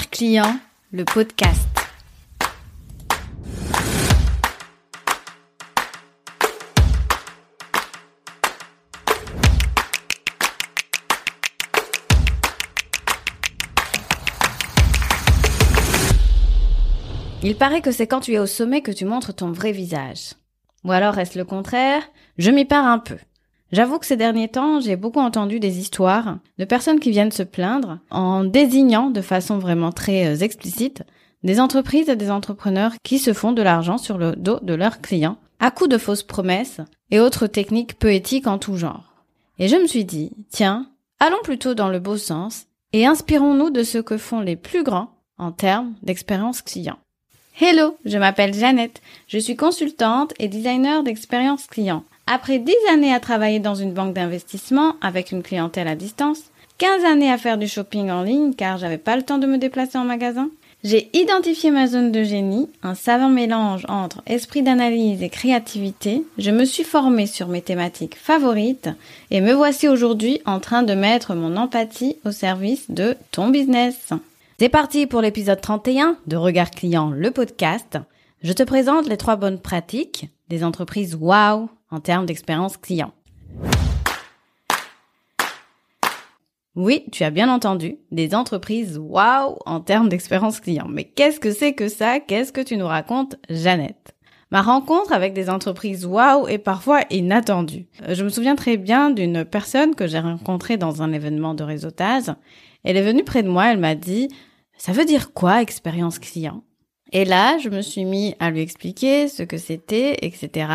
Client, le podcast. Il paraît que c'est quand tu es au sommet que tu montres ton vrai visage. Ou alors est-ce le contraire? Je m'y pars un peu. J'avoue que ces derniers temps, j'ai beaucoup entendu des histoires de personnes qui viennent se plaindre en désignant de façon vraiment très euh, explicite des entreprises et des entrepreneurs qui se font de l'argent sur le dos de leurs clients à coup de fausses promesses et autres techniques peu éthiques en tout genre. Et je me suis dit, tiens, allons plutôt dans le beau sens et inspirons-nous de ce que font les plus grands en termes d'expérience client. Hello, je m'appelle Jeannette, je suis consultante et designer d'expérience client. Après 10 années à travailler dans une banque d'investissement avec une clientèle à distance, 15 années à faire du shopping en ligne car j'avais pas le temps de me déplacer en magasin, j'ai identifié ma zone de génie, un savant mélange entre esprit d'analyse et créativité. Je me suis formée sur mes thématiques favorites et me voici aujourd'hui en train de mettre mon empathie au service de ton business. C'est parti pour l'épisode 31 de Regard Client, le podcast. Je te présente les trois bonnes pratiques des entreprises wow en termes d'expérience client. Oui, tu as bien entendu, des entreprises wow en termes d'expérience client. Mais qu'est-ce que c'est que ça? Qu'est-ce que tu nous racontes, Jeannette? Ma rencontre avec des entreprises wow est parfois inattendue. Euh, je me souviens très bien d'une personne que j'ai rencontrée dans un événement de réseautage. Elle est venue près de moi, elle m'a dit ça veut dire quoi expérience client? Et là, je me suis mis à lui expliquer ce que c'était, etc.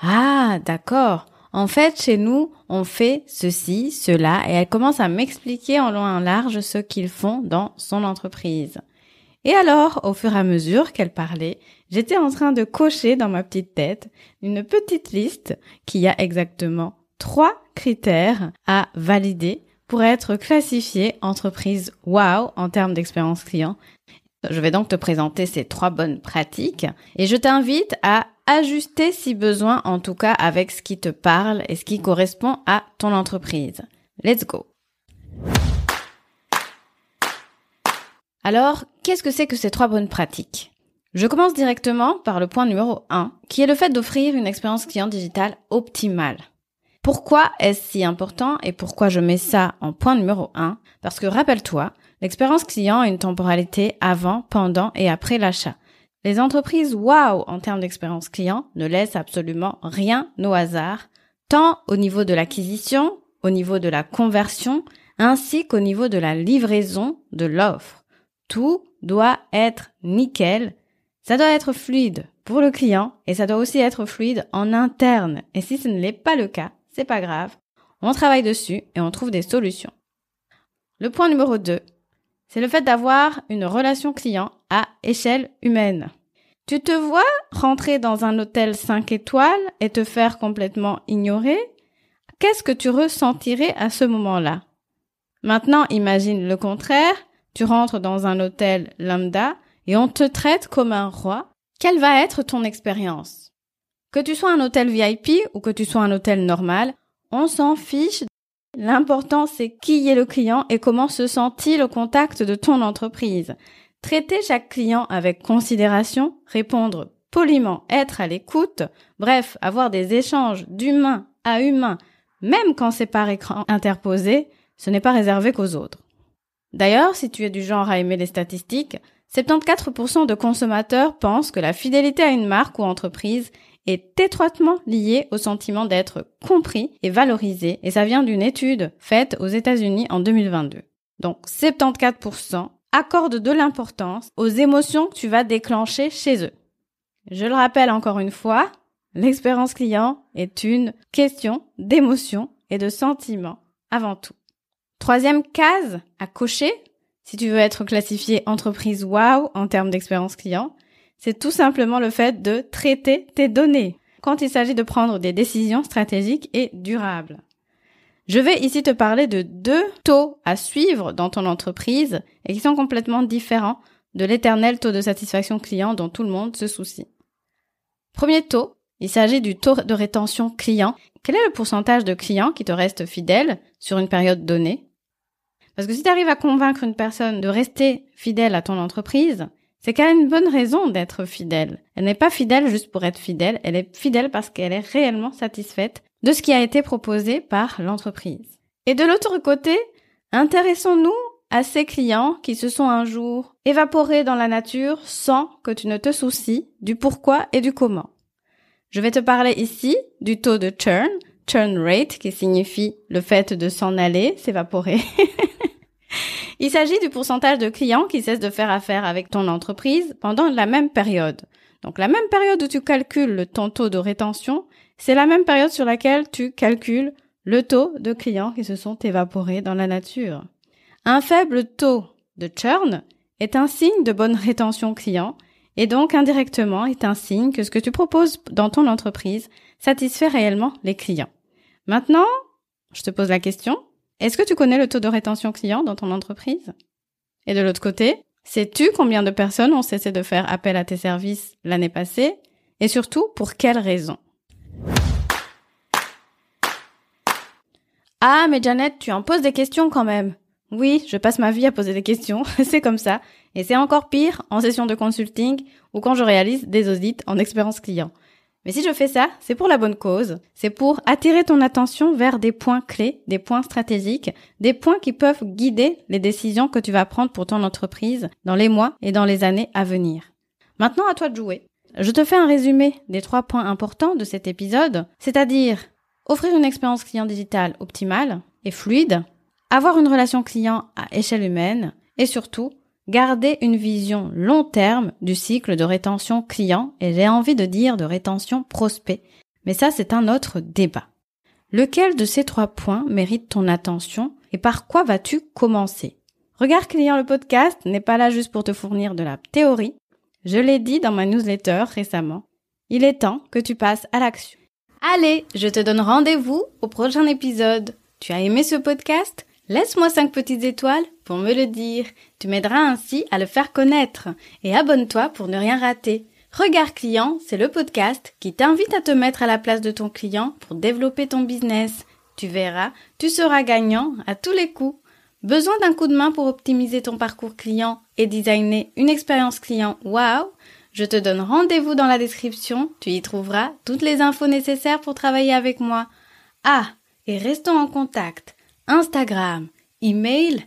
Ah, d'accord. En fait, chez nous, on fait ceci, cela, et elle commence à m'expliquer en long et en large ce qu'ils font dans son entreprise. Et alors, au fur et à mesure qu'elle parlait, j'étais en train de cocher dans ma petite tête une petite liste qui a exactement trois critères à valider pour être classifiée entreprise wow en termes d'expérience client. Je vais donc te présenter ces trois bonnes pratiques et je t'invite à ajuster si besoin, en tout cas avec ce qui te parle et ce qui correspond à ton entreprise. Let's go. Alors, qu'est-ce que c'est que ces trois bonnes pratiques? Je commence directement par le point numéro 1, qui est le fait d'offrir une expérience client digitale optimale. Pourquoi est-ce si important et pourquoi je mets ça en point numéro 1 Parce que rappelle-toi, l'expérience client a une temporalité avant, pendant et après l'achat. Les entreprises wow en termes d'expérience client ne laissent absolument rien au hasard, tant au niveau de l'acquisition, au niveau de la conversion, ainsi qu'au niveau de la livraison de l'offre. Tout doit être nickel. Ça doit être fluide pour le client et ça doit aussi être fluide en interne. Et si ce ne l'est pas le cas, c'est pas grave. On travaille dessus et on trouve des solutions. Le point numéro 2, c'est le fait d'avoir une relation client à échelle humaine. Tu te vois rentrer dans un hôtel 5 étoiles et te faire complètement ignorer Qu'est-ce que tu ressentirais à ce moment-là? Maintenant, imagine le contraire. Tu rentres dans un hôtel lambda et on te traite comme un roi. Quelle va être ton expérience? Que tu sois un hôtel VIP ou que tu sois un hôtel normal, on s'en fiche. L'important, c'est qui est le client et comment se sent-il au contact de ton entreprise. Traiter chaque client avec considération, répondre poliment, être à l'écoute, bref, avoir des échanges d'humain à humain, même quand c'est par écran interposé, ce n'est pas réservé qu'aux autres. D'ailleurs, si tu es du genre à aimer les statistiques, 74% de consommateurs pensent que la fidélité à une marque ou entreprise est étroitement lié au sentiment d'être compris et valorisé et ça vient d'une étude faite aux États-Unis en 2022. Donc 74% accordent de l'importance aux émotions que tu vas déclencher chez eux. Je le rappelle encore une fois, l'expérience client est une question d'émotion et de sentiment avant tout. Troisième case à cocher, si tu veux être classifié entreprise wow en termes d'expérience client, c'est tout simplement le fait de traiter tes données quand il s'agit de prendre des décisions stratégiques et durables. Je vais ici te parler de deux taux à suivre dans ton entreprise et qui sont complètement différents de l'éternel taux de satisfaction client dont tout le monde se soucie. Premier taux, il s'agit du taux de rétention client. Quel est le pourcentage de clients qui te restent fidèles sur une période donnée? Parce que si tu arrives à convaincre une personne de rester fidèle à ton entreprise, c'est qu'elle a une bonne raison d'être fidèle. Elle n'est pas fidèle juste pour être fidèle, elle est fidèle parce qu'elle est réellement satisfaite de ce qui a été proposé par l'entreprise. Et de l'autre côté, intéressons-nous à ces clients qui se sont un jour évaporés dans la nature sans que tu ne te soucies du pourquoi et du comment. Je vais te parler ici du taux de churn, churn rate, qui signifie le fait de s'en aller, s'évaporer. Il s'agit du pourcentage de clients qui cessent de faire affaire avec ton entreprise pendant la même période. Donc la même période où tu calcules ton taux de rétention, c'est la même période sur laquelle tu calcules le taux de clients qui se sont évaporés dans la nature. Un faible taux de churn est un signe de bonne rétention client et donc indirectement est un signe que ce que tu proposes dans ton entreprise satisfait réellement les clients. Maintenant, je te pose la question, est-ce que tu connais le taux de rétention client dans ton entreprise? Et de l'autre côté, sais-tu combien de personnes ont cessé de faire appel à tes services l'année passée? Et surtout pour quelles raisons? Ah, mais Janet, tu en poses des questions quand même. Oui, je passe ma vie à poser des questions, c'est comme ça. Et c'est encore pire en session de consulting ou quand je réalise des audits en expérience client. Mais si je fais ça, c'est pour la bonne cause. C'est pour attirer ton attention vers des points clés, des points stratégiques, des points qui peuvent guider les décisions que tu vas prendre pour ton entreprise dans les mois et dans les années à venir. Maintenant, à toi de jouer. Je te fais un résumé des trois points importants de cet épisode, c'est-à-dire offrir une expérience client digitale optimale et fluide, avoir une relation client à échelle humaine et surtout garder une vision long terme du cycle de rétention client et j'ai envie de dire de rétention prospect. Mais ça, c'est un autre débat. Lequel de ces trois points mérite ton attention et par quoi vas-tu commencer? Regard client le podcast n'est pas là juste pour te fournir de la théorie. Je l'ai dit dans ma newsletter récemment. Il est temps que tu passes à l'action. Allez, je te donne rendez-vous au prochain épisode. Tu as aimé ce podcast? Laisse-moi cinq petites étoiles pour me le dire. Tu m'aideras ainsi à le faire connaître. Et abonne-toi pour ne rien rater. Regard client, c'est le podcast qui t'invite à te mettre à la place de ton client pour développer ton business. Tu verras, tu seras gagnant à tous les coups. Besoin d'un coup de main pour optimiser ton parcours client et designer une expérience client? Wow Je te donne rendez-vous dans la description, tu y trouveras toutes les infos nécessaires pour travailler avec moi. Ah, et restons en contact. Instagram, email,